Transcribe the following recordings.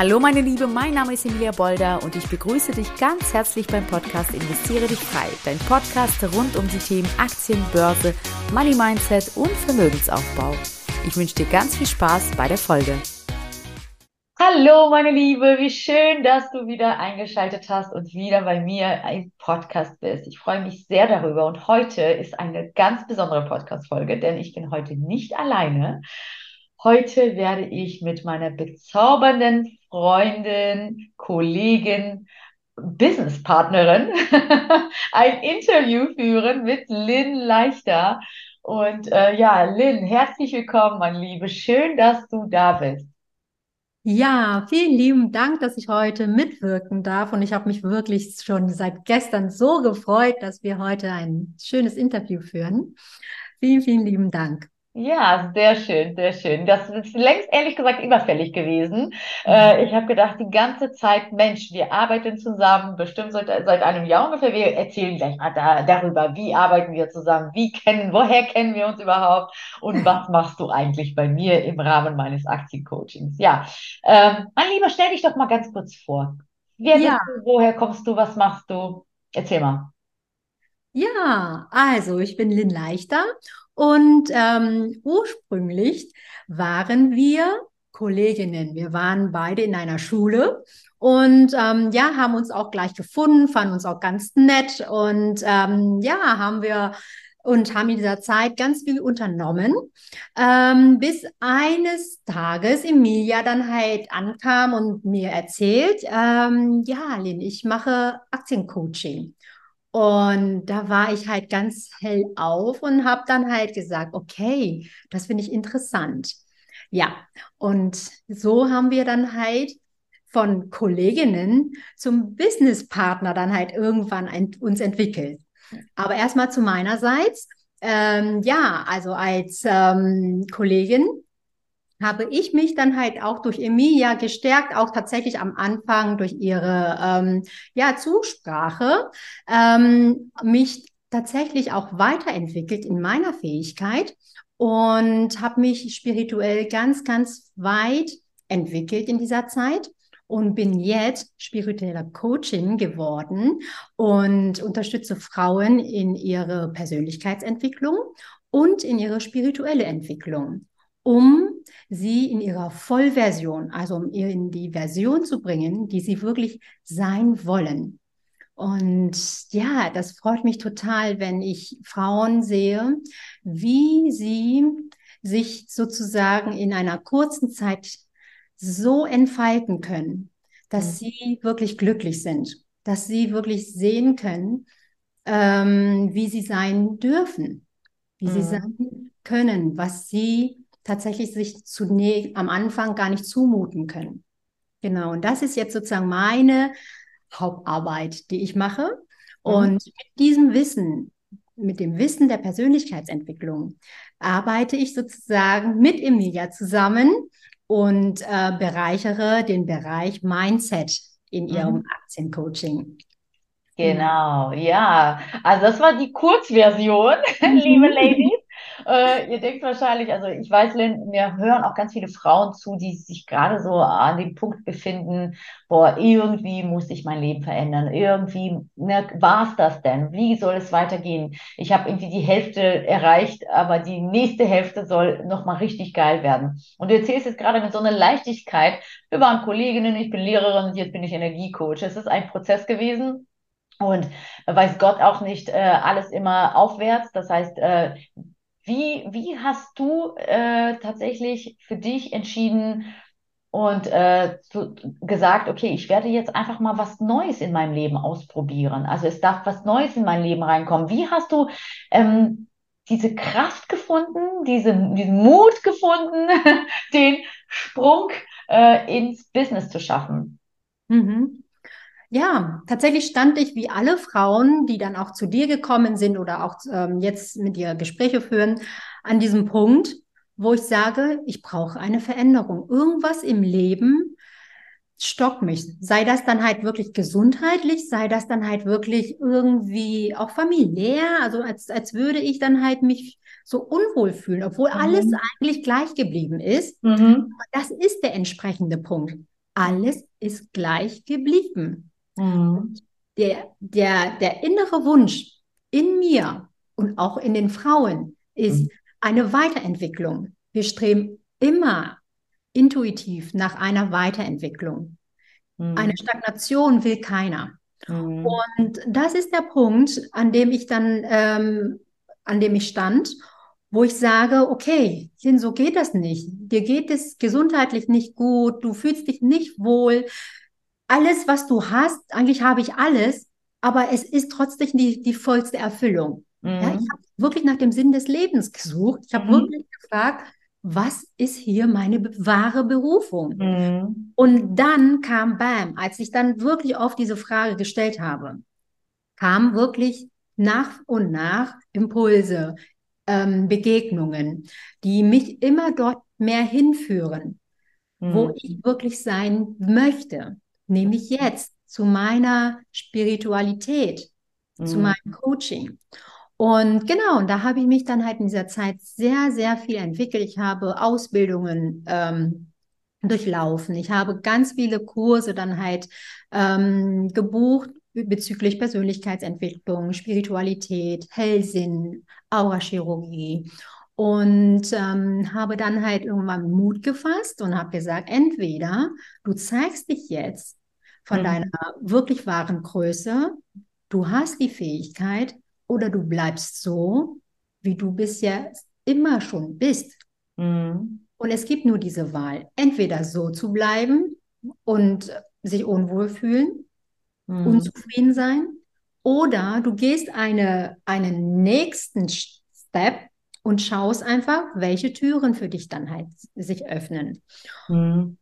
Hallo meine Liebe, mein Name ist Emilia Bolder und ich begrüße dich ganz herzlich beim Podcast Investiere dich frei, dein Podcast rund um die Themen Aktien, Börse, Money Mindset und Vermögensaufbau. Ich wünsche dir ganz viel Spaß bei der Folge. Hallo meine Liebe, wie schön, dass du wieder eingeschaltet hast und wieder bei mir im Podcast bist. Ich freue mich sehr darüber und heute ist eine ganz besondere Podcast-Folge, denn ich bin heute nicht alleine. Heute werde ich mit meiner bezaubernden Freundin, Kollegin, Businesspartnerin ein Interview führen mit Lynn Leichter. Und äh, ja, Lynn, herzlich willkommen, mein Liebe. Schön, dass du da bist. Ja, vielen lieben Dank, dass ich heute mitwirken darf. Und ich habe mich wirklich schon seit gestern so gefreut, dass wir heute ein schönes Interview führen. Vielen, vielen lieben Dank. Ja, sehr schön, sehr schön. Das ist längst ehrlich gesagt überfällig gewesen. Äh, mhm. ich habe gedacht, die ganze Zeit, Mensch, wir arbeiten zusammen, bestimmt seit, seit einem Jahr ungefähr. Wir erzählen gleich mal da, darüber, wie arbeiten wir zusammen, wie kennen, woher kennen wir uns überhaupt und was machst du eigentlich bei mir im Rahmen meines Aktiencoachings? Ja, ähm, mein Lieber, stell dich doch mal ganz kurz vor. Wer ja. bist du? Woher kommst du? Was machst du? Erzähl mal. Ja, also ich bin Lynn Leichter und ähm, ursprünglich waren wir Kolleginnen. Wir waren beide in einer Schule und ähm, ja, haben uns auch gleich gefunden, fanden uns auch ganz nett und ähm, ja, haben wir und haben in dieser Zeit ganz viel unternommen, ähm, bis eines Tages Emilia dann halt ankam und mir erzählt, ähm, ja, Lynn, ich mache Aktiencoaching. Und da war ich halt ganz hell auf und habe dann halt gesagt, okay, das finde ich interessant. Ja, und so haben wir dann halt von Kolleginnen zum Businesspartner dann halt irgendwann ein, uns entwickelt. Aber erstmal zu meinerseits. Ähm, ja, also als ähm, Kollegin habe ich mich dann halt auch durch Emilia gestärkt, auch tatsächlich am Anfang durch ihre ähm, ja, Zusprache, ähm, mich tatsächlich auch weiterentwickelt in meiner Fähigkeit und habe mich spirituell ganz, ganz weit entwickelt in dieser Zeit und bin jetzt spiritueller Coaching geworden und unterstütze Frauen in ihre Persönlichkeitsentwicklung und in ihre spirituelle Entwicklung um sie in ihrer Vollversion, also um ihr in die Version zu bringen, die sie wirklich sein wollen. Und ja, das freut mich total, wenn ich Frauen sehe, wie sie sich sozusagen in einer kurzen Zeit so entfalten können, dass mhm. sie wirklich glücklich sind, dass sie wirklich sehen können, ähm, wie sie sein dürfen, wie mhm. sie sein können, was sie tatsächlich sich zunächst am Anfang gar nicht zumuten können. Genau, und das ist jetzt sozusagen meine Hauptarbeit, die ich mache. Mhm. Und mit diesem Wissen, mit dem Wissen der Persönlichkeitsentwicklung, arbeite ich sozusagen mit Emilia zusammen und äh, bereichere den Bereich Mindset in ihrem mhm. Aktiencoaching. Genau, ja. Also das war die Kurzversion, liebe Ladies. Äh, ihr denkt wahrscheinlich, also ich weiß, Lynn, mir hören auch ganz viele Frauen zu, die sich gerade so an dem Punkt befinden, boah, irgendwie muss ich mein Leben verändern. Irgendwie, ne, war es das denn? Wie soll es weitergehen? Ich habe irgendwie die Hälfte erreicht, aber die nächste Hälfte soll nochmal richtig geil werden. Und du erzählst jetzt gerade mit so einer Leichtigkeit, wir waren Kolleginnen, ich bin Lehrerin, jetzt bin ich Energiecoach. Es ist ein Prozess gewesen, und weiß Gott auch nicht äh, alles immer aufwärts. Das heißt, äh, wie, wie hast du äh, tatsächlich für dich entschieden und äh, zu, gesagt, okay, ich werde jetzt einfach mal was Neues in meinem Leben ausprobieren. Also es darf was Neues in mein Leben reinkommen. Wie hast du ähm, diese Kraft gefunden, diese, diesen Mut gefunden, den Sprung äh, ins Business zu schaffen? Mhm. Ja, tatsächlich stand ich wie alle Frauen, die dann auch zu dir gekommen sind oder auch ähm, jetzt mit dir Gespräche führen, an diesem Punkt, wo ich sage, ich brauche eine Veränderung. Irgendwas im Leben stockt mich. Sei das dann halt wirklich gesundheitlich, sei das dann halt wirklich irgendwie auch familiär, also als, als würde ich dann halt mich so unwohl fühlen, obwohl mhm. alles eigentlich gleich geblieben ist. Mhm. Das ist der entsprechende Punkt. alles ist gleich geblieben. Mhm. Der, der, der innere Wunsch in mir und auch in den Frauen ist Mhm. eine Weiterentwicklung. Wir streben immer intuitiv nach einer Weiterentwicklung. Eine Mhm. Stagnation will keiner. Mhm. Und das ist der Punkt, an dem ich dann, ähm, an dem ich stand, wo ich sage, okay, so geht das nicht. Dir geht es gesundheitlich nicht gut, du fühlst dich nicht wohl. Alles, was du hast, eigentlich habe ich alles, aber es ist trotzdem die, die vollste Erfüllung. Ja, ich Mhm. habe wirklich nach dem Sinn des Lebens gesucht. Ich habe Mhm. wirklich gefragt, was ist hier meine wahre Berufung? Mhm. Und dann kam Bam, als ich dann wirklich auf diese Frage gestellt habe, kamen wirklich nach und nach Impulse, ähm, Begegnungen, die mich immer dort mehr hinführen, wo Mhm. ich wirklich sein möchte, nämlich jetzt zu meiner Spiritualität, zu Mhm. meinem Coaching. Und genau, und da habe ich mich dann halt in dieser Zeit sehr, sehr viel entwickelt. Ich habe Ausbildungen ähm, durchlaufen. Ich habe ganz viele Kurse dann halt ähm, gebucht bezüglich Persönlichkeitsentwicklung, Spiritualität, Hellsinn, Aurachirurgie. Und ähm, habe dann halt irgendwann Mut gefasst und habe gesagt, entweder du zeigst dich jetzt von Mhm. deiner wirklich wahren Größe, du hast die Fähigkeit, oder du bleibst so, wie du bisher immer schon bist. Mhm. Und es gibt nur diese Wahl, entweder so zu bleiben und sich unwohl fühlen, Mhm. unzufrieden sein, oder du gehst eine, einen nächsten Step und schaust einfach, welche Türen für dich dann halt sich öffnen. Mhm.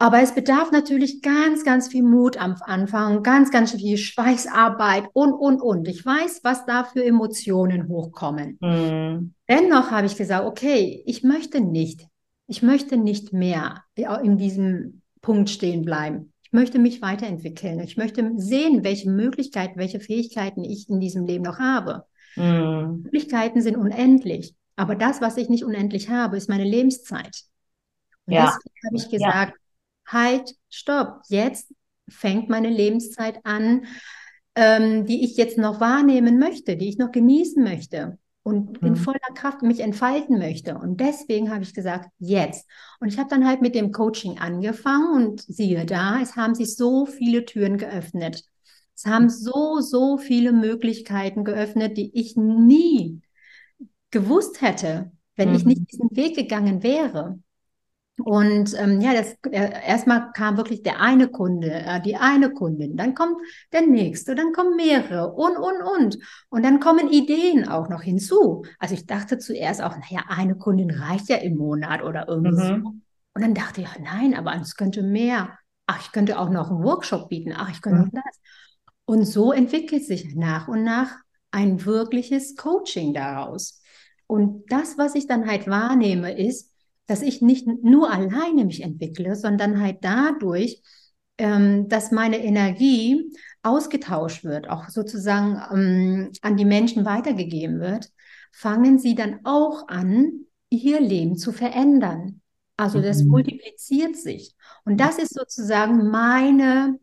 Aber es bedarf natürlich ganz, ganz viel Mut am Anfang, ganz, ganz viel Schweißarbeit und, und, und. Ich weiß, was da für Emotionen hochkommen. Mhm. Dennoch habe ich gesagt, okay, ich möchte nicht, ich möchte nicht mehr in diesem Punkt stehen bleiben. Ich möchte mich weiterentwickeln. Ich möchte sehen, welche Möglichkeiten, welche Fähigkeiten ich in diesem Leben noch habe. Mhm. Möglichkeiten sind unendlich, aber das, was ich nicht unendlich habe, ist meine Lebenszeit. Und Ja. deswegen habe ich gesagt, halt, stopp, jetzt fängt meine Lebenszeit an, ähm, die ich jetzt noch wahrnehmen möchte, die ich noch genießen möchte und in Mhm. voller Kraft mich entfalten möchte. Und deswegen habe ich gesagt, jetzt. Und ich habe dann halt mit dem Coaching angefangen und siehe da, es haben sich so viele Türen geöffnet. Es haben so, so viele Möglichkeiten geöffnet, die ich nie gewusst hätte, wenn ich Mhm. nicht diesen Weg gegangen wäre. Und ähm, ja, das äh, erstmal kam wirklich der eine Kunde, äh, die eine Kundin, dann kommt der nächste, dann kommen mehrere und und und und dann kommen Ideen auch noch hinzu. Also ich dachte zuerst auch, naja, eine Kundin reicht ja im Monat oder irgendwie so. Mhm. Und dann dachte ich, nein, aber es könnte mehr. Ach, ich könnte auch noch einen Workshop bieten. Ach, ich könnte Mhm. das. Und so entwickelt sich nach und nach ein wirkliches Coaching daraus. Und das, was ich dann halt wahrnehme, ist, dass ich nicht nur alleine mich entwickle, sondern halt dadurch, ähm, dass meine Energie ausgetauscht wird, auch sozusagen ähm, an die Menschen weitergegeben wird, fangen sie dann auch an, ihr Leben zu verändern. Also das Mhm. multipliziert sich. Und das ist sozusagen meine,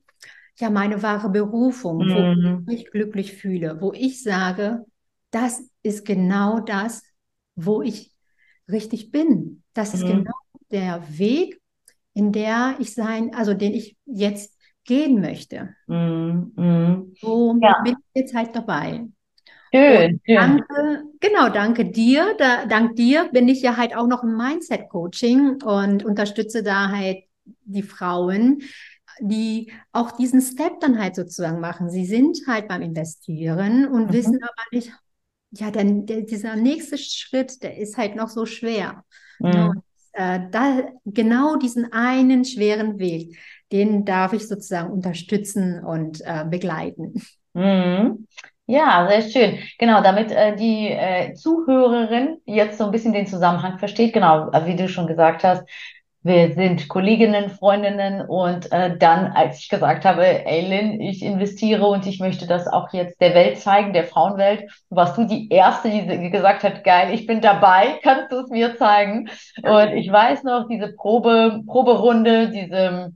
ja, meine wahre Berufung, wo ich Mhm. mich glücklich fühle, wo ich sage, das ist genau das, wo ich richtig bin. Das ist Mhm. genau der Weg, in der ich sein, also den ich jetzt gehen möchte. Mhm. Mhm. So Ja. bin ich jetzt halt dabei. Schön, schön. danke, genau, danke dir. Da, dank dir bin ich ja halt auch noch im Mindset-Coaching und unterstütze da halt die Frauen, die auch diesen Step dann halt sozusagen machen. Sie sind halt beim Investieren und Mhm. wissen aber nicht, ja, denn der, dieser nächste Schritt, der ist halt noch so schwer. Ne? Mhm. Und, äh, da, genau diesen einen schweren Weg, den darf ich sozusagen unterstützen und äh, begleiten. Mhm. Ja, sehr schön. Genau, damit äh, die äh, Zuhörerin jetzt so ein bisschen den Zusammenhang versteht. Genau, äh, wie du schon gesagt hast, wir sind Kolleginnen, Freundinnen und äh, dann, als ich gesagt habe, Eileen, ich investiere und ich möchte das auch jetzt der Welt zeigen, der Frauenwelt, warst du die Erste, die, gesagt hat, geil, ich bin dabei, kannst du es mir zeigen? Und ich weiß noch, diese Probe, Proberunde, diese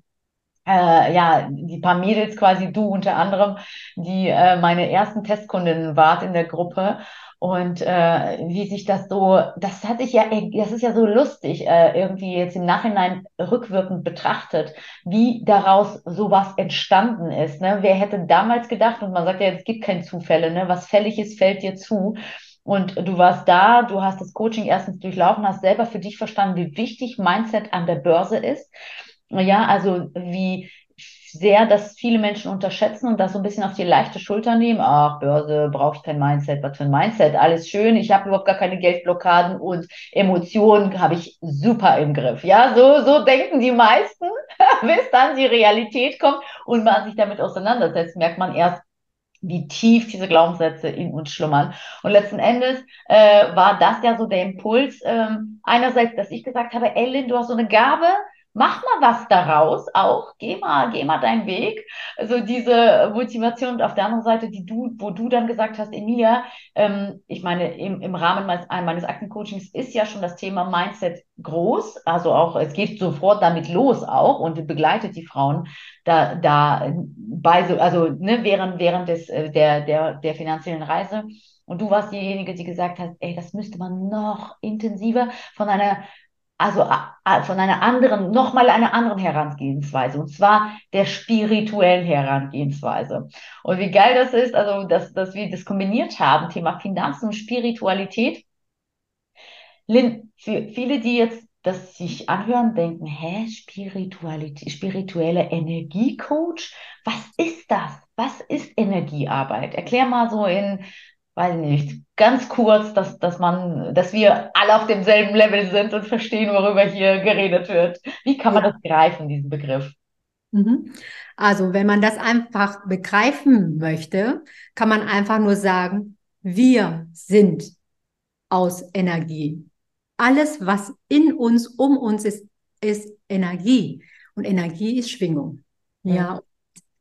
äh, ja, die paar Mädels quasi, du unter anderem, die äh, meine ersten Testkundinnen wart in der Gruppe. Und äh, wie sich das so, das hat sich ja, das ist ja so lustig, äh, irgendwie jetzt im Nachhinein rückwirkend betrachtet, wie daraus sowas entstanden ist. Ne? Wer hätte damals gedacht, und man sagt ja, es gibt keine Zufälle, ne? was fällig ist, fällt dir zu. Und du warst da, du hast das Coaching erstens durchlaufen, hast selber für dich verstanden, wie wichtig Mindset an der Börse ist. Ja, also wie sehr, dass viele Menschen unterschätzen und das so ein bisschen auf die leichte Schulter nehmen. Ach, Börse, brauche ich kein Mindset, was für ein Mindset, alles schön, ich habe überhaupt gar keine Geldblockaden und Emotionen habe ich super im Griff. Ja, so, so denken die meisten, bis dann die Realität kommt und man sich damit auseinandersetzt, merkt man erst, wie tief diese Glaubenssätze in uns schlummern. Und letzten Endes äh, war das ja so der Impuls, ähm, einerseits, dass ich gesagt habe, Ellen, du hast so eine Gabe, mach mal was daraus auch, geh mal, geh mal deinen Weg. Also diese Motivation und auf der anderen Seite, die du, wo du dann gesagt hast, Emilia, ähm, ich meine, im, im Rahmen meines, meines Aktencoachings ist ja schon das Thema Mindset groß. Also auch, es geht sofort damit los auch und begleitet die Frauen da, da bei so, also ne, während, während des, äh, der, der, der finanziellen Reise. Und du warst diejenige, die gesagt hat, ey, das müsste man noch intensiver von einer also von einer anderen, nochmal einer anderen Herangehensweise, und zwar der spirituellen Herangehensweise. Und wie geil das ist, also dass, dass wir das kombiniert haben, Thema Finanzen und Spiritualität. Lynn, für viele, die jetzt das sich anhören, denken, hä, Spiritualität, spirituelle Energiecoach, was ist das? Was ist Energiearbeit? Erklär mal so in weiß nicht, ganz kurz, dass, dass man, dass wir alle auf demselben Level sind und verstehen, worüber hier geredet wird. Wie kann man das greifen, diesen Begriff? Mhm. Also, wenn man das einfach begreifen möchte, kann man einfach nur sagen, wir sind aus Energie. Alles, was in uns, um uns ist, ist Energie. Und Energie ist Schwingung. Ja. ja.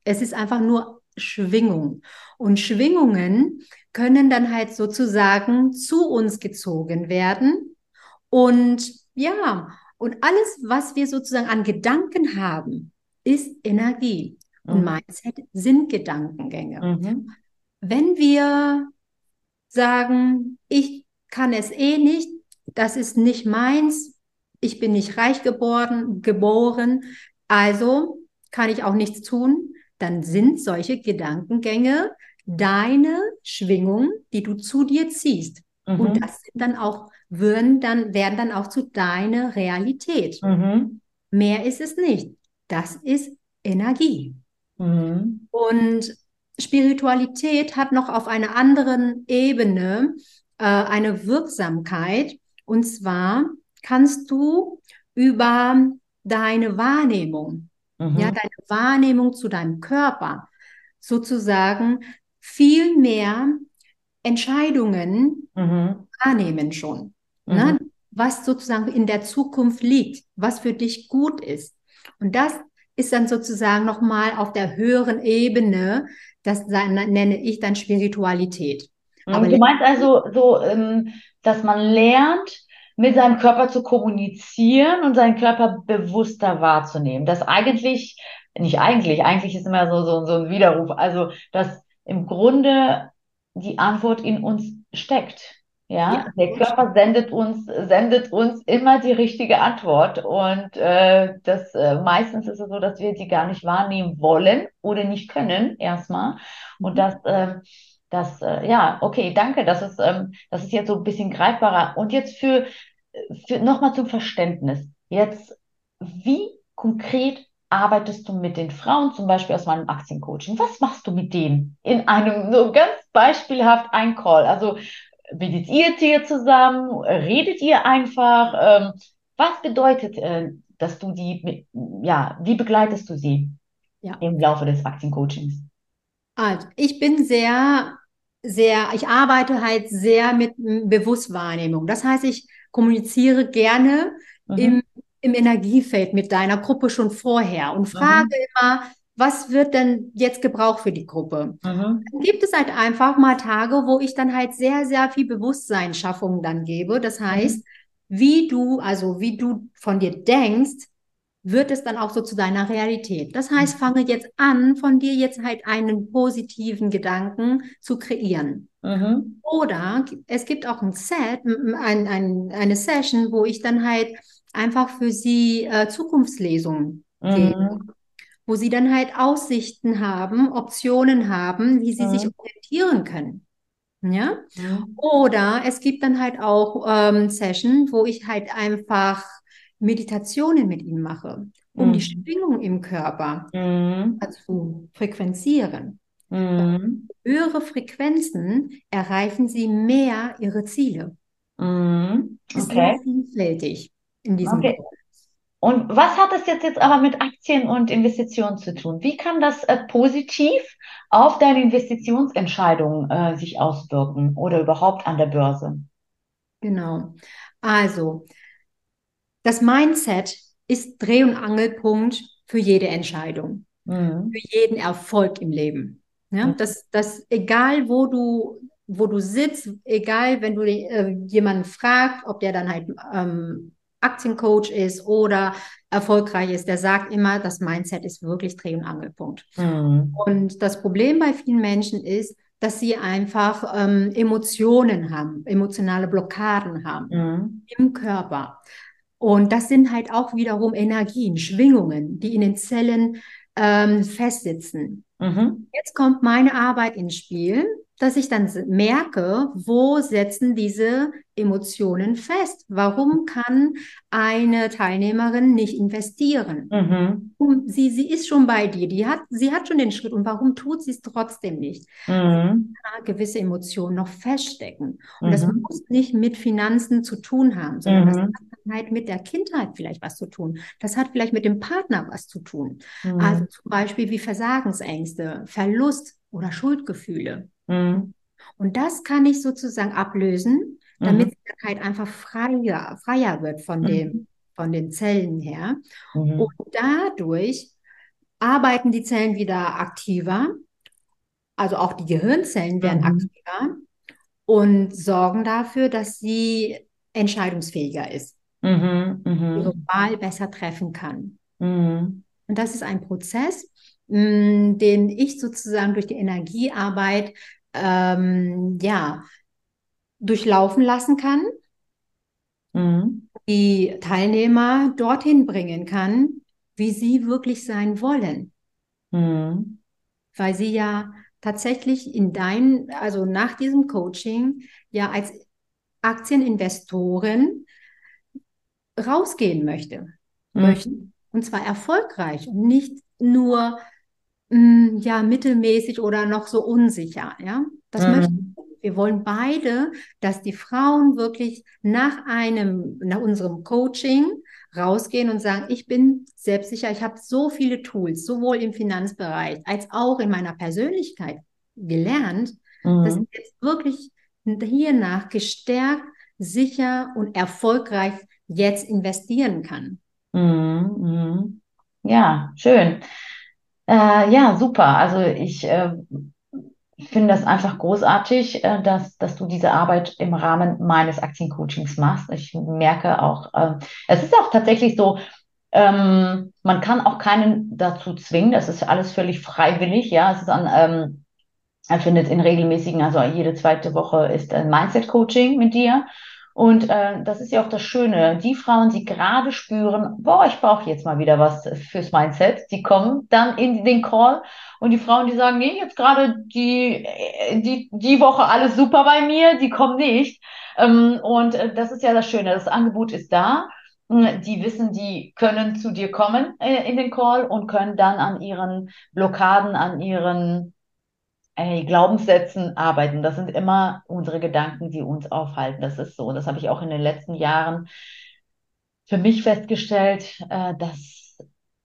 Es ist einfach nur Schwingung. Und Schwingungen können dann halt sozusagen zu uns gezogen werden. Und ja, und alles, was wir sozusagen an Gedanken haben, ist Energie. Und mhm. Mindset sind Gedankengänge. Mhm. Wenn wir sagen, ich kann es eh nicht, das ist nicht meins, ich bin nicht reich geboren, geboren, also kann ich auch nichts tun, dann sind solche Gedankengänge deine Schwingung, die du zu dir ziehst. Mhm. Und das sind dann auch, würden dann, werden dann auch zu deiner Realität. Mhm. Mehr ist es nicht. Das ist Energie. Mhm. Und Spiritualität hat noch auf einer anderen Ebene äh, eine Wirksamkeit. Und zwar kannst du über deine Wahrnehmung, mhm. ja, deine Wahrnehmung zu deinem Körper sozusagen viel mehr Entscheidungen mhm. wahrnehmen schon. Mhm. Ne? Was sozusagen in der Zukunft liegt, was für dich gut ist. Und das ist dann sozusagen nochmal auf der höheren Ebene, das nenne ich dann Spiritualität. Mhm. Aber du meinst also so, ähm, dass man lernt, mit seinem Körper zu kommunizieren und seinen Körper bewusster wahrzunehmen. Das eigentlich, nicht eigentlich, eigentlich ist immer so, so, so ein Widerruf. Also, dass im Grunde die Antwort in uns steckt. Ja, ja der Körper sendet uns, sendet uns immer die richtige Antwort. Und äh, das äh, meistens ist es so, dass wir die gar nicht wahrnehmen wollen oder nicht können, erstmal. Und mhm. das, äh, das, äh, ja, okay, danke. Das ist, ähm, das ist jetzt so ein bisschen greifbarer. Und jetzt für, für nochmal zum Verständnis. Jetzt, wie konkret arbeitest du mit den Frauen, zum Beispiel aus meinem Aktiencoaching? Was machst du mit denen in einem so ganz beispielhaft ein Call? Also meditiert ihr zusammen? Redet ihr einfach? Ähm, was bedeutet, äh, dass du die, ja, wie begleitest du sie ja. im Laufe des Aktiencoachings? Also, ich bin sehr, sehr, ich arbeite halt sehr mit Bewusstwahrnehmung. Das heißt, ich kommuniziere gerne mhm. im im Energiefeld mit deiner Gruppe schon vorher und frage mhm. immer, was wird denn jetzt gebraucht für die Gruppe? Mhm. Dann gibt es halt einfach mal Tage, wo ich dann halt sehr, sehr viel Bewusstseinsschaffung dann gebe. Das mhm. heißt, mhm. wie du, also wie du von dir denkst, wird es dann auch so zu deiner Realität. Das heißt, fange jetzt an, von dir jetzt halt einen positiven Gedanken zu kreieren. Mhm. Oder es gibt auch ein Set, ein, ein, eine Session, wo ich dann halt einfach für sie äh, Zukunftslesungen Mhm. gebe, wo sie dann halt Aussichten haben, Optionen haben, wie sie sich Mhm. orientieren können. Ja? Mhm. Oder es gibt dann halt auch ähm, Session, wo ich halt einfach Meditationen mit ihnen mache, um die Mhm. Schwingung im Körper Mhm. zu frequenzieren. Mhm. Höhere Frequenzen erreichen sie mehr ihre Ziele. Mhm. Ist Okay. sehr vielfältig in diesem Okay. Und was hat es jetzt, jetzt aber mit Aktien und Investitionen zu tun? Wie kann das äh, positiv auf deine Investitionsentscheidungen äh, sich auswirken oder überhaupt an der Börse? Genau. Also, das Mindset ist Dreh- und Angelpunkt für jede Entscheidung, Mhm. für jeden Erfolg im Leben. Ja, Mhm. das, das, egal wo du, wo du sitzt, egal wenn du äh, jemanden fragst, ob der dann halt ähm, Aktiencoach ist oder erfolgreich ist, der sagt immer, das Mindset ist wirklich Dreh- und Angelpunkt. Mhm. Und das Problem bei vielen Menschen ist, dass sie einfach ähm, Emotionen haben, emotionale Blockaden haben Mhm. im Körper. Und das sind halt auch wiederum Energien, Schwingungen, die in den Zellen ähm, festsitzen. Mhm. Jetzt kommt meine Arbeit ins Spiel, dass ich dann merke, wo setzen diese Emotionen fest? Warum kann eine Teilnehmerin nicht investieren? Mhm. Sie, sie ist schon bei dir, die hat, sie hat schon den Schritt und warum tut sie es trotzdem nicht? Mhm. Gewisse Emotionen noch feststecken. Und das Mhm. muss nicht mit Finanzen zu tun haben, sondern das Mhm. hat halt mit der Kindheit vielleicht was zu tun. Das hat vielleicht mit dem Partner was zu tun. Also Mhm. zum Beispiel wie Versagensängste, Verlust oder Schuldgefühle. Mhm. Und das kann ich sozusagen ablösen, Mhm. damit es dann halt einfach freier, freier wird von dem, Mhm. von den Zellen her. Mhm. Und dadurch arbeiten die Zellen wieder aktiver, also auch die Gehirnzellen werden Mhm. aktiver und sorgen dafür, dass sie entscheidungsfähiger ist, Mhm. ihre Mhm. Wahl besser treffen kann. Mhm. Und das ist ein Prozess, mh, den ich sozusagen durch die Energiearbeit ähm, ja, durchlaufen lassen kann, Mhm. die Teilnehmer dorthin bringen kann, wie sie wirklich sein wollen. Mhm. weil sie ja tatsächlich in dein, also nach diesem Coaching ja als Aktieninvestorin rausgehen möchte. Mhm. Und zwar erfolgreich und nicht nur mh, ja mittelmäßig oder noch so unsicher, ja. Das möchten Mhm. wir. Wir wollen beide, dass die Frauen wirklich nach einem, nach unserem Coaching rausgehen und sagen, ich bin selbstsicher, ich habe so viele Tools, sowohl im Finanzbereich als auch in meiner Persönlichkeit gelernt, dass ich Mhm. jetzt wirklich hiernach gestärkt, sicher und erfolgreich jetzt investieren kann. Mhm. Mhm. Ja, schön. Äh, ja, super. Also ich äh, finde das einfach großartig, äh, dass, dass du diese Arbeit im Rahmen meines Aktiencoachings machst. Ich merke auch, äh, es ist auch tatsächlich so, ähm, man kann auch keinen dazu zwingen. Das ist alles völlig freiwillig. Ja, es ist an, ähm, er findet in regelmäßigen, also jede zweite Woche ist ein Mindset-Coaching mit dir. Und äh, das ist ja auch das Schöne. Die Frauen, die gerade spüren, boah, ich brauche jetzt mal wieder was fürs Mindset, die kommen dann in den Call. Und die Frauen, die sagen, nee, jetzt gerade die, äh, die, die Woche alles super bei mir, die kommen nicht. Ähm, und äh, das ist ja das Schöne. Das Angebot ist da. Die wissen, die können zu dir kommen äh, in den Call und können dann an ihren Blockaden, an ihren Ey, Glaubenssätzen arbeiten. Das sind immer unsere Gedanken, die uns aufhalten. Das ist so. Das habe ich auch in den letzten Jahren für mich festgestellt, äh, dass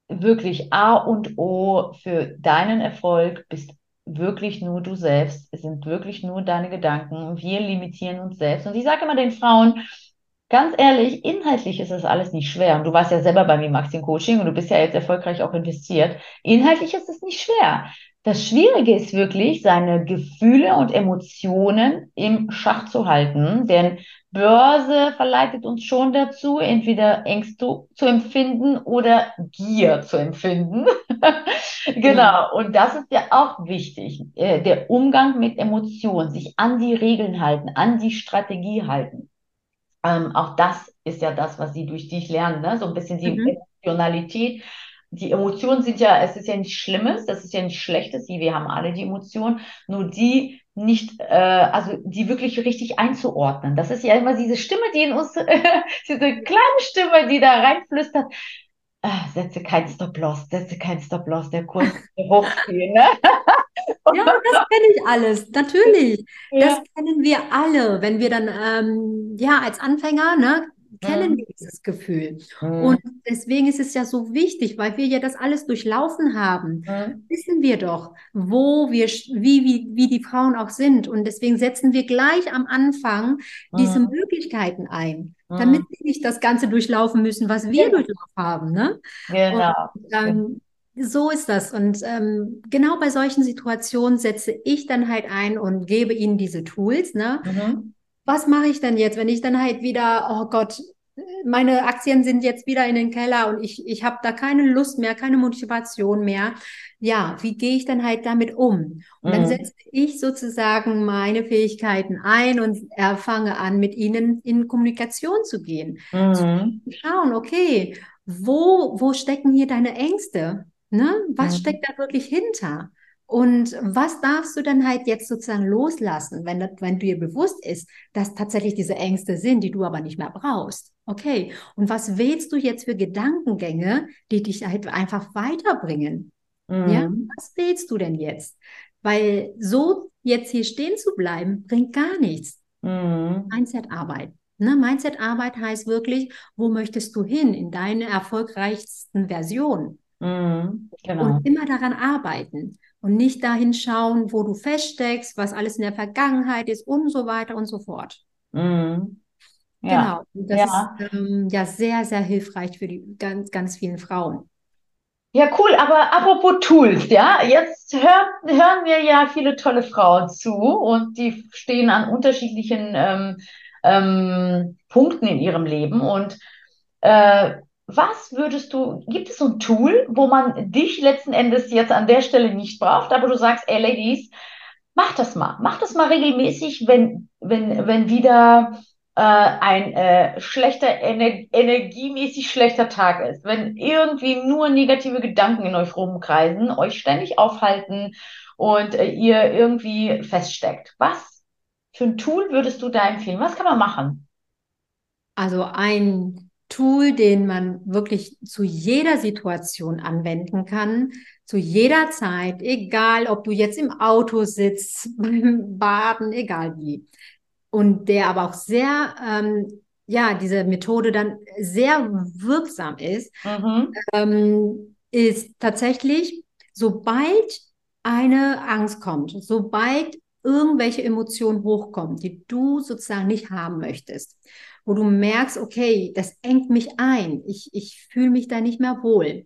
wirklich A und O für deinen Erfolg bist wirklich nur du selbst. Es sind wirklich nur deine Gedanken. Wir limitieren uns selbst. Und ich sage immer den Frauen, ganz ehrlich, inhaltlich ist das alles nicht schwer. Und du warst ja selber bei mir im Aktiencoaching und du bist ja jetzt erfolgreich auch investiert. Inhaltlich ist es nicht schwer. Das Schwierige ist wirklich, seine Gefühle und Emotionen im Schach zu halten, denn Börse verleitet uns schon dazu, entweder Ängste zu empfinden oder Gier zu empfinden. Genau, und das ist ja auch wichtig, äh, der Umgang mit Emotionen, sich an die Regeln halten, an die Strategie halten. Ähm, auch das ist ja das, was sie durch dich lernen, ne? So ein bisschen die Mhm. Emotionalität. Die Emotionen sind ja, es ist ja nichts Schlimmes, das ist ja nichts Schlechtes, wir haben alle die Emotionen, nur die nicht, äh, also die wirklich richtig einzuordnen. Das ist ja immer diese Stimme, die in uns, diese kleine Stimme, die da reinflüstert, ah, setze keinen Stop-Loss, setze keinen Stop-Loss, der Kurs wird hochgehen, ne? Ja, das kenne ich alles, natürlich. Das Ja. kennen wir alle, wenn wir dann, ähm, ja, als Anfänger, ne, kennen Mhm. wir dieses Gefühl. Und Mhm. deswegen ist es ja so wichtig, weil wir ja das alles durchlaufen haben, Mhm. wissen wir doch, wo wir, wie, wie, wie die Frauen auch sind. Und deswegen setzen wir gleich am Anfang diese. Möglichkeiten ein, damit sie nicht das Ganze durchlaufen müssen, was wir Genau, durchlaufen haben, ne? Und genau. ähm, so ist das. Und ähm, genau bei solchen Situationen setze ich dann halt ein und gebe ihnen diese Tools, ne? Mhm. Was mache ich denn jetzt, wenn ich dann halt wieder, oh Gott, meine Aktien sind jetzt wieder in den Keller und ich, ich habe da keine Lust mehr, keine Motivation mehr. Ja, wie gehe ich dann halt damit um? Und dann Mhm. setze ich sozusagen meine Fähigkeiten ein und fange an, mit ihnen in Kommunikation zu gehen. Zu Mhm. schauen, okay, wo, wo stecken hier deine Ängste? Ne? Was Mhm. steckt da wirklich hinter? Und was darfst du dann halt jetzt sozusagen loslassen, wenn, wenn dir bewusst ist, dass tatsächlich diese Ängste sind, die du aber nicht mehr brauchst? Okay, und was wählst du jetzt für Gedankengänge, die dich halt einfach weiterbringen? Ja, Mhm. was wählst du denn jetzt? Weil so jetzt hier stehen zu bleiben, bringt gar nichts. Mhm. Mindset-Arbeit. Ne? Mindset-Arbeit heißt wirklich, wo möchtest du hin in deine erfolgreichsten Version? Mhm. Genau. Und immer daran arbeiten und nicht dahin schauen, wo du feststeckst, was alles in der Vergangenheit ist und so weiter und so fort. Mhm. Ja. Genau. Und das Ja. ist ähm, ja sehr, sehr hilfreich für die ganz, ganz vielen Frauen. Ja, cool, aber apropos Tools, ja, jetzt hören, hören mir ja viele tolle Frauen zu und die stehen an unterschiedlichen ähm, ähm, Punkten in ihrem Leben. Und äh, was würdest du, gibt es so ein Tool, wo man dich letzten Endes jetzt an der Stelle nicht braucht, aber du sagst, ey Ladies, Mach das mal. Mach das mal regelmäßig, wenn, wenn, wenn wieder äh, ein äh, schlechter, ener energiemäßig schlechter Tag ist. Wenn irgendwie nur negative Gedanken in euch rumkreisen, euch ständig aufhalten und äh, ihr irgendwie feststeckt. Was für ein Tool würdest du da empfehlen? Was kann man machen? Also ein Tool, den man wirklich zu jeder Situation anwenden kann, zu jeder Zeit, egal ob du jetzt im Auto sitzt, beim Baden, egal wie. Und der aber auch sehr, ähm, ja, diese Methode dann sehr wirksam ist, Mhm. ähm, ist tatsächlich, sobald eine Angst kommt, sobald irgendwelche Emotionen hochkommen, die du sozusagen nicht haben möchtest, wo du merkst, okay, das engt mich ein, ich, ich fühle mich da nicht mehr wohl,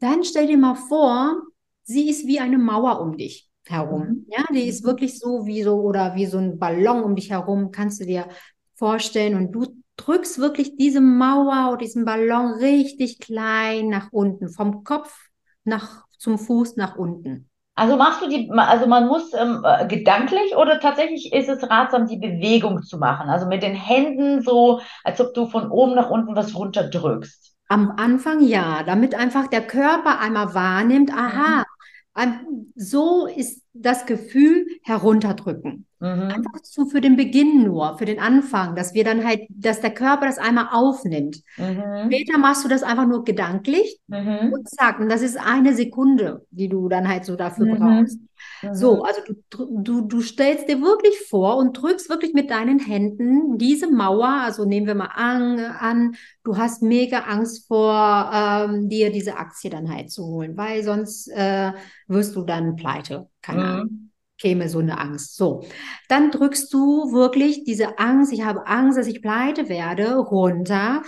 dann stell dir mal vor, sie ist wie eine Mauer um dich herum. Mhm. Ja, die ist wirklich so wie so oder wie so ein Ballon um dich herum, kannst du dir vorstellen. Und du drückst wirklich diese Mauer oder diesen Ballon richtig klein nach unten, vom Kopf nach zum Fuß nach unten. Also machst du die, also man muss ähm, äh, gedanklich oder tatsächlich ist es ratsam, die Bewegung zu machen? Also mit den Händen so, als ob du von oben nach unten was runterdrückst. Am Anfang ja, damit einfach der Körper einmal wahrnimmt, Mhm. aha, ein- so ist das Gefühl herunterdrücken. Mhm. Einfach so für den Beginn nur, für den Anfang, dass wir dann halt, dass der Körper das einmal aufnimmt. Mhm. Später machst du das einfach nur gedanklich Mhm. und zack, und das ist eine Sekunde, die du dann halt so dafür Mhm. brauchst. Mhm. So, also du, du, du stellst dir wirklich vor und drückst wirklich mit deinen Händen diese Mauer, also nehmen wir mal an, an du hast mega Angst vor, ähm, dir diese Aktie dann halt zu holen, weil sonst äh, wirst du dann pleite. Keine Ahnung, Mhm. Käme so eine Angst. So, dann drückst du wirklich diese Angst, ich habe Angst, dass ich pleite werde, runter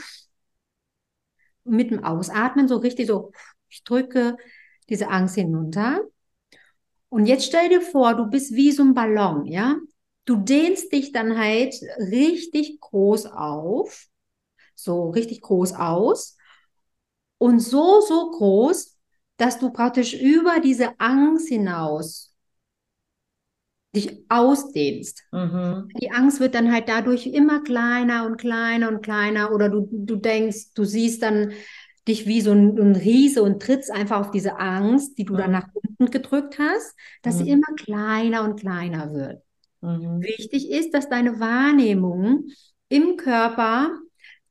mit dem Ausatmen, so richtig so, ich drücke diese Angst hinunter. Und jetzt stell dir vor, du bist wie so ein Ballon, ja? Du dehnst dich dann halt richtig groß auf, so richtig groß aus und so, so groß, dass du praktisch über diese Angst hinaus dich ausdehnst. Mhm. Die Angst wird dann halt dadurch immer kleiner und kleiner und kleiner oder du, du denkst, du siehst dann dich wie so ein, ein Riese und trittst einfach auf diese Angst, die du dann Mhm. nach unten gedrückt hast, dass sie Mhm. immer kleiner und kleiner wird. Mhm. Wichtig ist, dass deine Wahrnehmung im Körper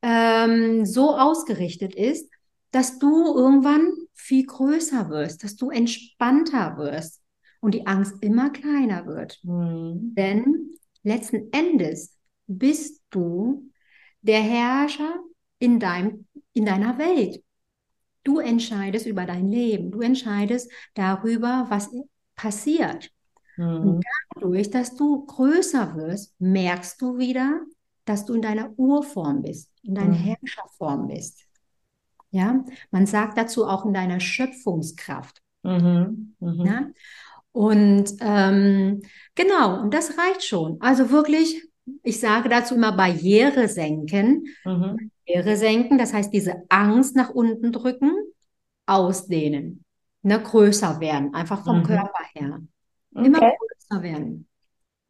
ähm, so ausgerichtet ist, dass du irgendwann viel größer wirst, dass du entspannter wirst und die Angst immer kleiner wird. Mhm. Denn letzten Endes bist du der Herrscher in deinem, in deiner Welt. Du entscheidest über dein Leben. Du entscheidest darüber, was passiert. Mhm. Dadurch, dass du größer wirst, merkst du wieder, dass du in deiner Urform bist, in deiner Mhm. Herrscherform bist. Ja, man sagt dazu auch in deiner Schöpfungskraft. Mhm. Mhm. Ja? Und ähm, genau, und das reicht schon. Also wirklich, ich sage dazu immer Barriere senken. Mhm. Barriere senken, das heißt diese Angst nach unten drücken, ausdehnen, ne, größer werden, einfach vom Mhm. Körper her. Immer Okay. größer werden.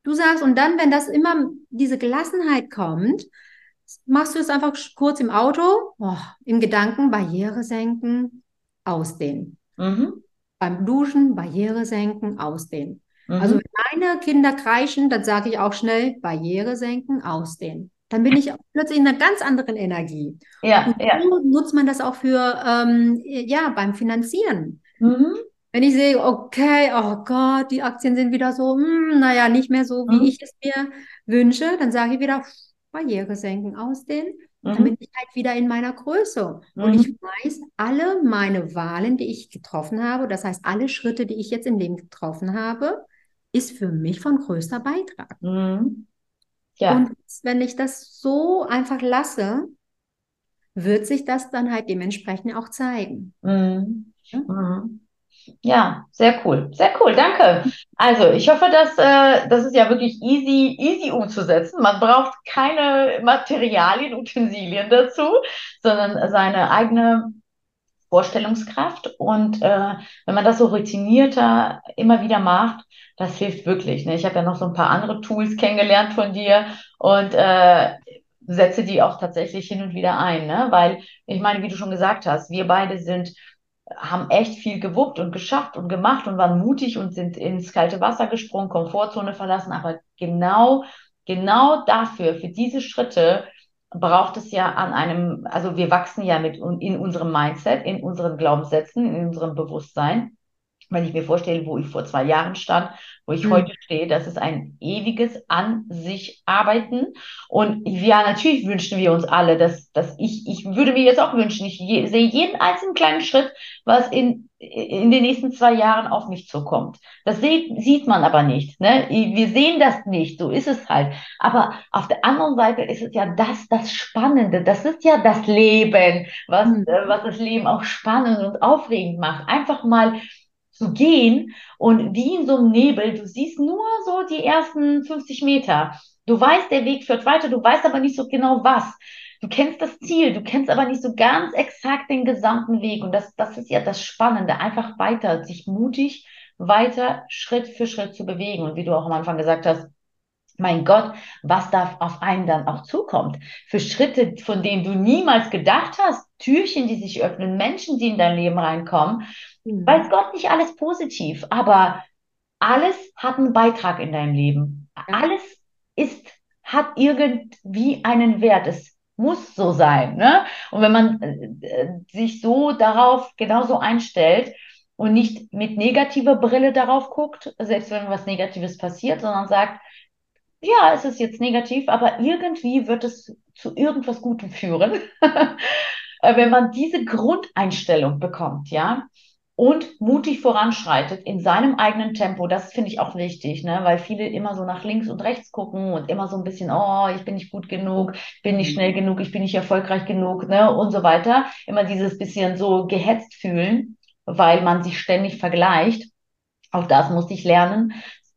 Du sagst, und dann, wenn das immer, diese Gelassenheit kommt, machst du es einfach kurz im Auto, oh, im Gedanken, Barriere senken, ausdehnen. Mhm. Beim Duschen, Barriere senken, ausdehnen. Also Mhm. wenn meine Kinder kreischen, dann sage ich auch schnell, Barriere senken, ausdehnen. Dann bin ich plötzlich in einer ganz anderen Energie. Ja, Und ja. so nutzt man das auch für, ähm, ja, beim Finanzieren. Mhm. Wenn ich sehe, okay, oh Gott, die Aktien sind wieder so, hm, naja, nicht mehr so, wie Mhm. ich es mir wünsche, dann sage ich wieder, Barriere senken, ausdehnen. Dann Mhm. bin ich halt wieder in meiner Größe. Und ich Mhm. weiß, alle meine Wahlen, die ich getroffen habe, das heißt, alle Schritte, die ich jetzt im Leben getroffen habe, ist für mich von größter Beitrag. Mhm. Ja. Und wenn ich das so einfach lasse, wird sich das dann halt dementsprechend auch zeigen. Mhm. Mhm. Ja, sehr cool. Sehr cool, danke. Also, ich hoffe, dass äh, das ist ja wirklich easy, easy umzusetzen. Man braucht keine Materialien, Utensilien dazu, sondern seine eigene Vorstellungskraft. Und äh, wenn man das so routinierter immer wieder macht, das hilft wirklich. Ne? Ich habe ja noch so ein paar andere Tools kennengelernt von dir und äh, setze die auch tatsächlich hin und wieder ein, ne? Weil ich meine, wie du schon gesagt hast, wir beide sind haben echt viel gewuppt und geschafft und gemacht und waren mutig und sind ins kalte Wasser gesprungen, Komfortzone verlassen. Aber genau, genau dafür, für diese Schritte braucht es ja an einem, also wir wachsen ja mit in unserem Mindset, in unseren Glaubenssätzen, in unserem Bewusstsein. Wenn ich mir vorstelle, wo ich vor zwei Jahren stand, wo ich Hm. heute stehe, das ist ein ewiges an sich arbeiten. Und ja, natürlich wünschen wir uns alle, dass, dass ich, ich würde mir jetzt auch wünschen, ich je, sehe jeden einzelnen kleinen Schritt, was in, in den nächsten zwei Jahren auf mich zukommt. Das sieht, sieht man aber nicht, ne? Wir sehen das nicht, so ist es halt. Aber auf der anderen Seite ist es ja das, das Spannende, das ist ja das Leben, was, Hm. äh, was das Leben auch spannend und aufregend macht. Einfach mal zu gehen und wie in so einem Nebel, du siehst nur so die ersten 50 Meter. Du weißt, der Weg führt weiter, du weißt aber nicht so genau was. Du kennst das Ziel, du kennst aber nicht so ganz exakt den gesamten Weg. Und das, das ist ja das Spannende, einfach weiter, sich mutig weiter Schritt für Schritt zu bewegen. Und wie du auch am Anfang gesagt hast, mein Gott, was da auf einen dann auch zukommt. Für Schritte, von denen du niemals gedacht hast, Türchen, die sich öffnen, Menschen, die in dein Leben reinkommen. Hm. Weiß Gott nicht alles positiv, aber alles hat einen Beitrag in deinem Leben. Ja. Alles ist, hat irgendwie einen Wert. Es muss so sein, ne? Und wenn man äh, sich so darauf genauso einstellt und nicht mit negativer Brille darauf guckt, selbst wenn was Negatives passiert, sondern sagt, ja, es ist jetzt negativ, aber irgendwie wird es zu irgendwas Gutem führen, Äh, wenn man diese Grundeinstellung bekommt, ja, und mutig voranschreitet in seinem eigenen Tempo, das finde ich auch wichtig, ne, weil viele immer so nach links und rechts gucken und immer so ein bisschen, oh, ich bin nicht gut genug, bin nicht schnell genug, ich bin nicht erfolgreich genug, ne, und so weiter. Immer dieses bisschen so gehetzt fühlen, weil man sich ständig vergleicht. Auch das musste ich lernen,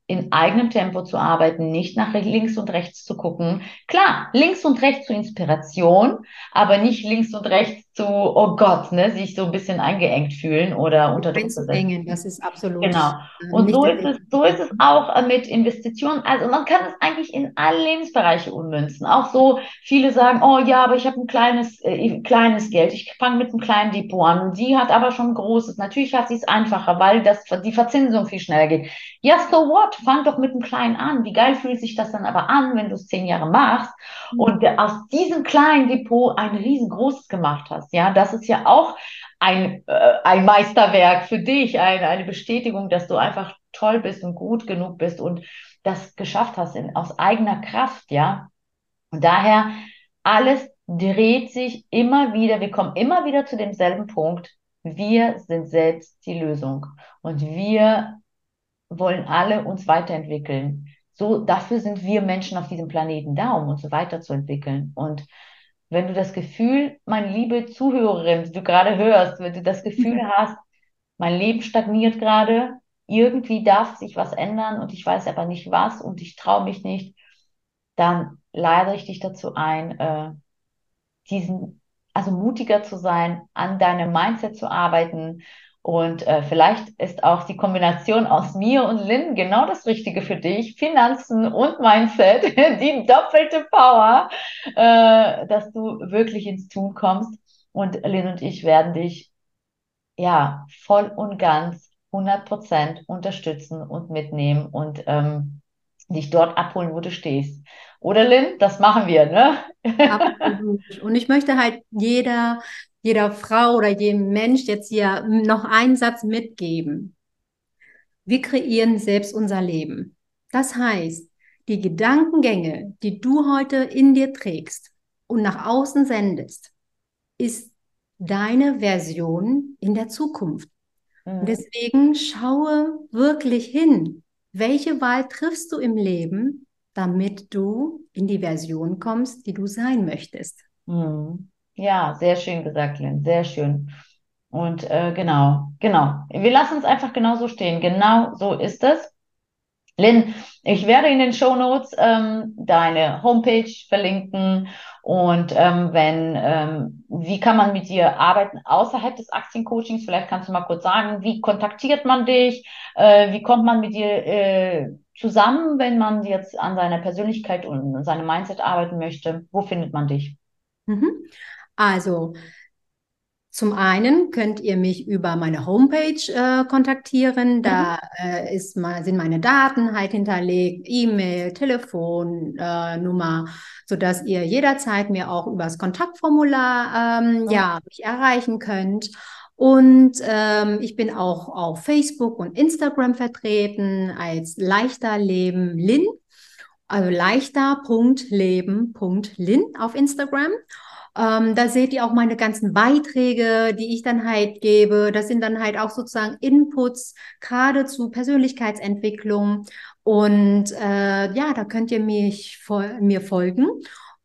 in eigenem Tempo zu arbeiten, nicht nach links und rechts zu gucken. Klar, links und rechts zur Inspiration, aber nicht links und rechts zu, oh Gott, ne, sich so ein bisschen eingeengt fühlen oder unter Druck setzen. Das ist absolut. Genau. Äh, und so ist es, so ist es auch äh, mit Investitionen. Also man kann es eigentlich in alle Lebensbereiche ummünzen. Auch so viele sagen, oh ja, aber ich habe ein kleines, äh, kleines Geld. Ich fange mit einem kleinen Depot an. Sie hat aber schon ein großes. Natürlich hat sie es einfacher, weil das, die Verzinsung viel schneller geht. Ja, so what? Fang doch mit einem kleinen an. Wie geil fühlt sich das dann aber an, wenn du es zehn Jahre machst mhm. und aus diesem kleinen Depot ein riesengroßes gemacht hast? Hast. Ja, das ist ja auch ein, äh, ein Meisterwerk für dich, eine, eine Bestätigung, dass du einfach toll bist und gut genug bist und das geschafft hast in, aus eigener Kraft, ja. Und daher alles dreht sich immer wieder, wir kommen immer wieder zu demselben Punkt. Wir sind selbst die Lösung und wir wollen alle uns weiterentwickeln. So, dafür sind wir Menschen auf diesem Planeten da, um uns weiterzuentwickeln. Und wenn du das Gefühl, meine liebe Zuhörerin, die du gerade hörst, wenn du das Gefühl hast, mein Leben stagniert gerade, irgendwie darf sich was ändern und ich weiß aber nicht was und ich traue mich nicht, dann lade ich dich dazu ein, äh, diesen, also mutiger zu sein, an deinem Mindset zu arbeiten, und äh, vielleicht ist auch die Kombination aus mir und Lynn genau das Richtige für dich. Finanzen und Mindset, die doppelte Power, äh, dass du wirklich ins Tun kommst. Und Lynn und ich werden dich ja voll und ganz 100 Prozent unterstützen und mitnehmen und ähm, dich dort abholen, wo du stehst. Oder Lynn, das machen wir, ne? Absolut. Und ich möchte halt jeder jeder Frau oder jedem Mensch jetzt hier noch einen Satz mitgeben. Wir kreieren selbst unser Leben. Das heißt, die Gedankengänge, die du heute in dir trägst und nach außen sendest, ist deine Version in der Zukunft. Mhm. deswegen schaue wirklich hin, welche Wahl triffst du im Leben, damit du in die Version kommst, die du sein möchtest. Mhm. Ja, sehr schön gesagt, Lynn, sehr schön. Und äh, genau, genau. Wir lassen es einfach genau so stehen. Genau so ist es. Lynn, ich werde in den Show Notes ähm, deine Homepage verlinken und ähm, wenn, ähm, wie kann man mit dir arbeiten außerhalb des Aktiencoachings? Vielleicht kannst du mal kurz sagen, wie kontaktiert man dich? Äh, wie kommt man mit dir äh, zusammen, wenn man jetzt an seiner Persönlichkeit und seinem Mindset arbeiten möchte? Wo findet man dich? Mhm. Also, zum einen könnt ihr mich über meine Homepage äh, kontaktieren. Da mhm. äh, ist mal, sind meine Daten halt hinterlegt, E-Mail, Telefonnummer, äh, sodass ihr jederzeit mir auch über das Kontaktformular ähm, mhm. ja, mich erreichen könnt. Und ähm, ich bin auch auf Facebook und Instagram vertreten als leichter Leben Lin, also leichter.leben.lin auf Instagram. Ähm, da seht ihr auch meine ganzen Beiträge, die ich dann halt gebe. Das sind dann halt auch sozusagen Inputs, gerade zu Persönlichkeitsentwicklung. Und äh, ja, da könnt ihr mich mir folgen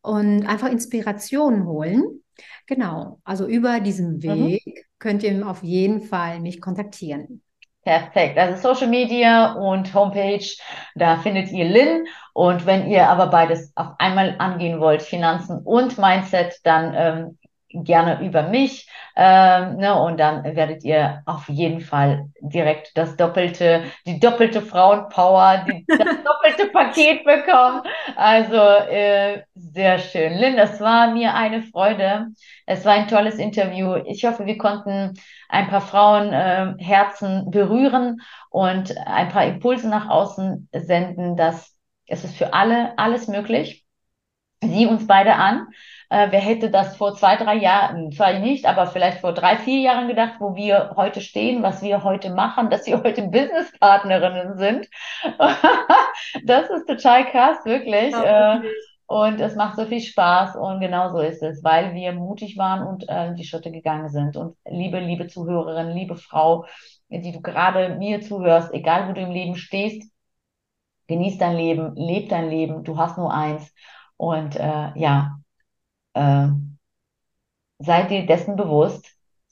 und einfach Inspirationen holen. Genau, also über diesen mhm. Weg mhm. könnt ihr auf jeden Fall mich kontaktieren. Perfekt. Also Social Media und Homepage, da findet ihr Lynn. Und wenn ihr aber beides auf einmal angehen wollt, Finanzen und Mindset, dann ähm, gerne über mich. Ähm, ne, und dann werdet ihr auf jeden Fall direkt das doppelte, die doppelte Frauenpower, die, das doppelte Paket bekommen. Also äh, sehr schön. Lynn, das war mir eine Freude. Es war ein tolles Interview. Ich hoffe, wir konnten ein paar Frauenherzen äh, berühren und ein paar Impulse nach außen senden, dass es ist für alle alles möglich. Sieh uns beide an. Äh, wer hätte das vor zwei, drei Jahren, zwar nicht, aber vielleicht vor drei, vier Jahren gedacht, wo wir heute stehen, was wir heute machen, dass wir heute Businesspartnerinnen sind. das ist total krass, wirklich. Ja, äh, und es macht so viel Spaß und genau so ist es, weil wir mutig waren und äh, die Schritte gegangen sind. Und liebe, liebe Zuhörerin, liebe Frau, die du gerade mir zuhörst, egal wo du im Leben stehst, genieß dein Leben, leb dein Leben, du hast nur eins. Und äh, ja, äh, sei dir dessen bewusst,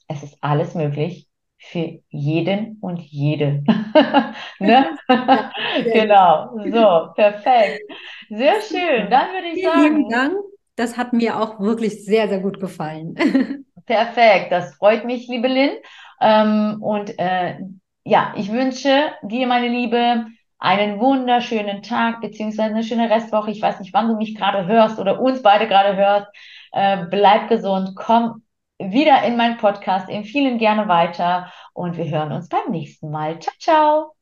es ist alles möglich für jeden und jede. ne? genau, so, perfekt. Sehr schön. Dann würde ich Vielen sagen. lieben Dank. Das hat mir auch wirklich sehr, sehr gut gefallen. Perfekt, das freut mich, liebe Lynn. Ähm, und äh, ja, ich wünsche dir, meine Liebe, einen wunderschönen Tag beziehungsweise eine schöne Restwoche. Ich weiß nicht, wann du mich gerade hörst oder uns beide gerade hörst. Äh, bleib gesund, komm wieder in meinen Podcast, empfehlen gerne weiter und wir hören uns beim nächsten Mal. Ciao, ciao.